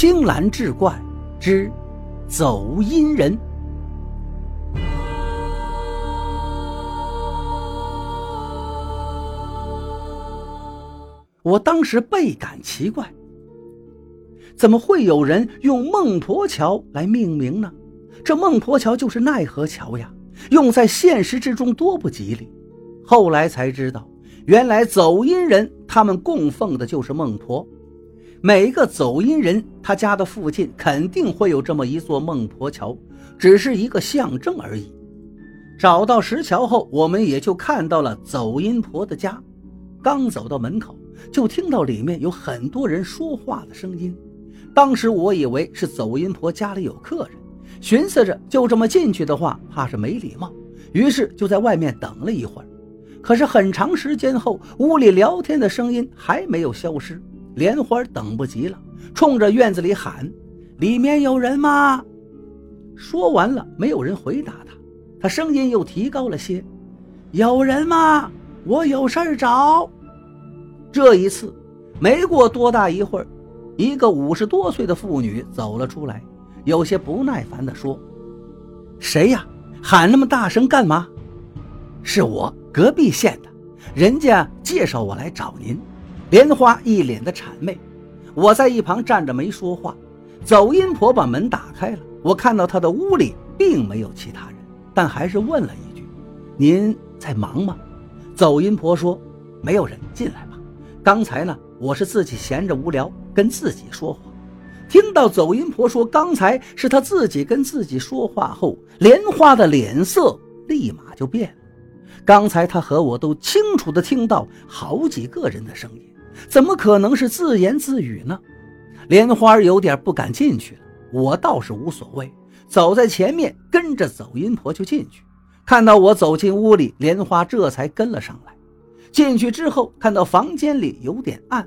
青蓝志怪之走阴人。我当时倍感奇怪，怎么会有人用孟婆桥来命名呢？这孟婆桥就是奈何桥呀，用在现实之中多不吉利。后来才知道，原来走阴人他们供奉的就是孟婆。每个走阴人，他家的附近肯定会有这么一座孟婆桥，只是一个象征而已。找到石桥后，我们也就看到了走阴婆的家。刚走到门口。就听到里面有很多人说话的声音，当时我以为是走阴婆家里有客人，寻思着就这么进去的话，怕是没礼貌，于是就在外面等了一会儿。可是很长时间后，屋里聊天的声音还没有消失，莲花等不及了，冲着院子里喊：“里面有人吗？”说完了，没有人回答他，他声音又提高了些：“有人吗？我有事儿找。”这一次，没过多大一会儿，一个五十多岁的妇女走了出来，有些不耐烦地说：“谁呀？喊那么大声干嘛？”“是我隔壁县的，人家介绍我来找您。”莲花一脸的谄媚。我在一旁站着没说话。走阴婆把门打开了，我看到她的屋里并没有其他人，但还是问了一句：“您在忙吗？”走阴婆说：“没有人，进来吧。”刚才呢，我是自己闲着无聊，跟自己说话。听到走阴婆说刚才是她自己跟自己说话后，莲花的脸色立马就变了。刚才她和我都清楚的听到好几个人的声音，怎么可能是自言自语呢？莲花有点不敢进去了，我倒是无所谓，走在前面跟着走阴婆就进去。看到我走进屋里，莲花这才跟了上来。进去之后，看到房间里有点暗，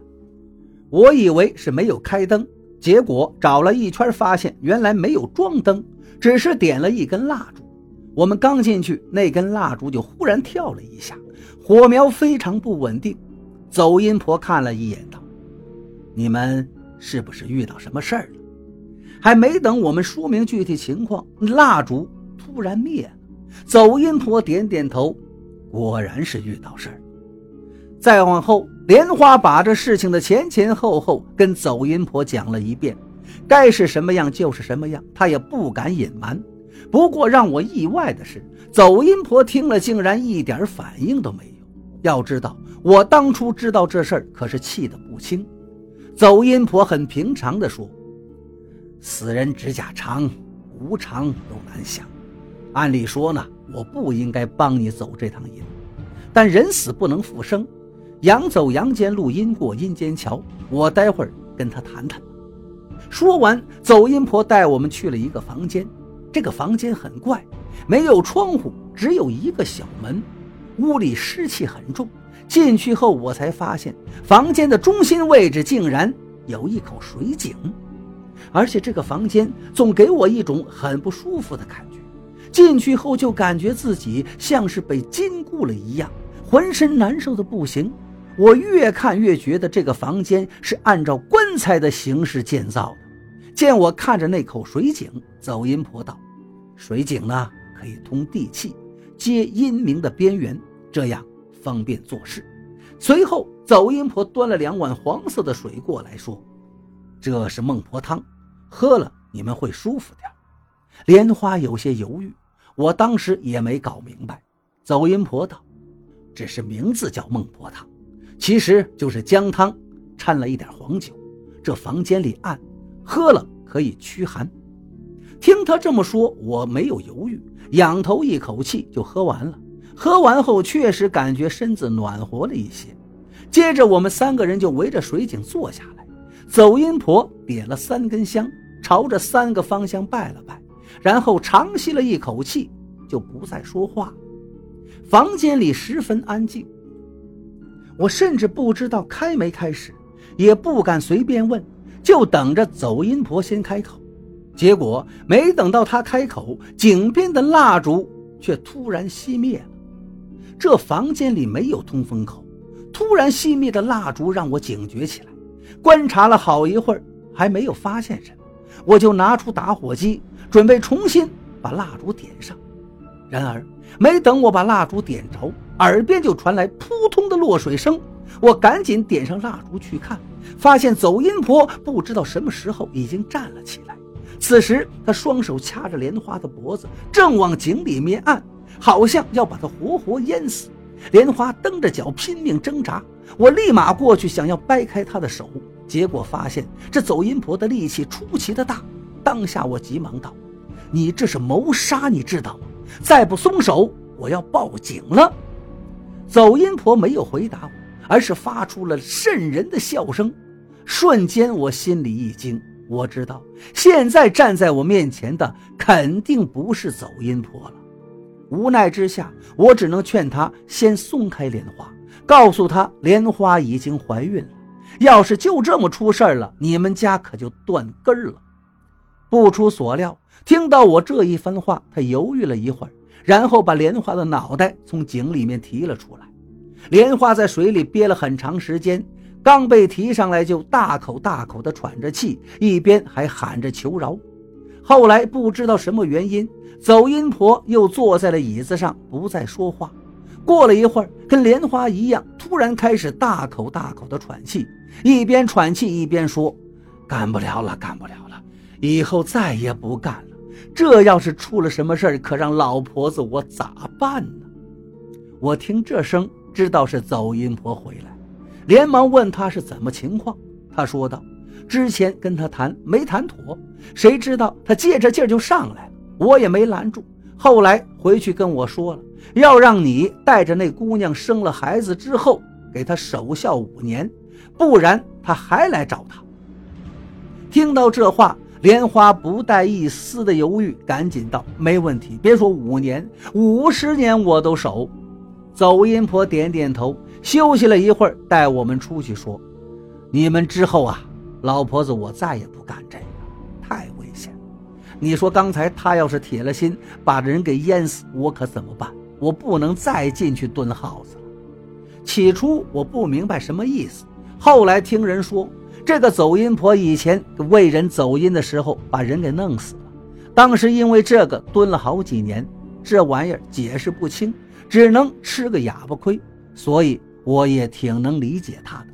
我以为是没有开灯，结果找了一圈，发现原来没有装灯，只是点了一根蜡烛。我们刚进去，那根蜡烛就忽然跳了一下，火苗非常不稳定。走阴婆看了一眼，道：“你们是不是遇到什么事儿了？”还没等我们说明具体情况，蜡烛突然灭了。走阴婆点点头，果然是遇到事儿。再往后，莲花把这事情的前前后后跟走阴婆讲了一遍，该是什么样就是什么样，她也不敢隐瞒。不过让我意外的是，走阴婆听了竟然一点反应都没有。要知道，我当初知道这事儿可是气得不轻。走阴婆很平常地说：“死人指甲长，无常都难想。按理说呢，我不应该帮你走这趟阴，但人死不能复生。”阳走阳间路，阴过阴间桥。我待会儿跟他谈谈。说完，走阴婆带我们去了一个房间。这个房间很怪，没有窗户，只有一个小门。屋里湿气很重。进去后，我才发现房间的中心位置竟然有一口水井，而且这个房间总给我一种很不舒服的感觉。进去后就感觉自己像是被禁锢了一样，浑身难受的不行。我越看越觉得这个房间是按照棺材的形式建造的。见我看着那口水井，走阴婆道：“水井呢，可以通地气，接阴明的边缘，这样方便做事。”随后，走阴婆端了两碗黄色的水过来，说：“这是孟婆汤，喝了你们会舒服点。”莲花有些犹豫，我当时也没搞明白。走阴婆道：“只是名字叫孟婆汤。”其实就是姜汤掺了一点黄酒，这房间里暗，喝了可以驱寒。听他这么说，我没有犹豫，仰头一口气就喝完了。喝完后确实感觉身子暖和了一些。接着我们三个人就围着水井坐下来，走阴婆点了三根香，朝着三个方向拜了拜，然后长吸了一口气，就不再说话。房间里十分安静。我甚至不知道开没开始，也不敢随便问，就等着走阴婆先开口。结果没等到她开口，井边的蜡烛却突然熄灭了。这房间里没有通风口，突然熄灭的蜡烛让我警觉起来。观察了好一会儿，还没有发现什么，我就拿出打火机，准备重新把蜡烛点上。然而，没等我把蜡烛点着，耳边就传来扑通的落水声。我赶紧点上蜡烛去看，发现走阴婆不知道什么时候已经站了起来。此时，她双手掐着莲花的脖子，正往井里面按，好像要把她活活淹死。莲花蹬着脚拼命挣扎，我立马过去想要掰开她的手，结果发现这走阴婆的力气出奇的大。当下我急忙道：“你这是谋杀，你知道吗？再不松手，我要报警了。”走阴婆没有回答我。而是发出了瘆人的笑声，瞬间我心里一惊，我知道现在站在我面前的肯定不是走阴婆了。无奈之下，我只能劝她先松开莲花，告诉她莲花已经怀孕了。要是就这么出事了，你们家可就断根了。不出所料，听到我这一番话，她犹豫了一会儿，然后把莲花的脑袋从井里面提了出来。莲花在水里憋了很长时间，刚被提上来就大口大口地喘着气，一边还喊着求饶。后来不知道什么原因，走阴婆又坐在了椅子上，不再说话。过了一会儿，跟莲花一样，突然开始大口大口的喘气，一边喘气一边说：“干不了了，干不了了，以后再也不干了。这要是出了什么事儿，可让老婆子我咋办呢？”我听这声。知道是走阴婆回来，连忙问他是怎么情况。他说道：“之前跟他谈没谈妥，谁知道他借着劲儿就上来了，我也没拦住。后来回去跟我说了，要让你带着那姑娘生了孩子之后给他守孝五年，不然他还来找他。”听到这话，莲花不带一丝的犹豫，赶紧道：“没问题，别说五年，五十年我都守。”走阴婆点点头，休息了一会儿，带我们出去说：“你们之后啊，老婆子，我再也不干这个，太危险。你说刚才他要是铁了心把人给淹死，我可怎么办？我不能再进去蹲耗子了。”起初我不明白什么意思，后来听人说，这个走阴婆以前为人走阴的时候把人给弄死了，当时因为这个蹲了好几年，这玩意儿解释不清。只能吃个哑巴亏，所以我也挺能理解他的。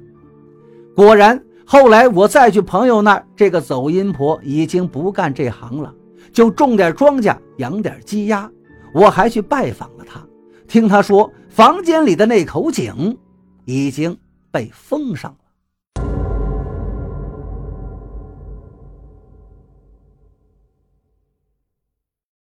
果然，后来我再去朋友那儿，这个走阴婆已经不干这行了，就种点庄稼，养点鸡鸭。我还去拜访了她，听她说，房间里的那口井已经被封上了。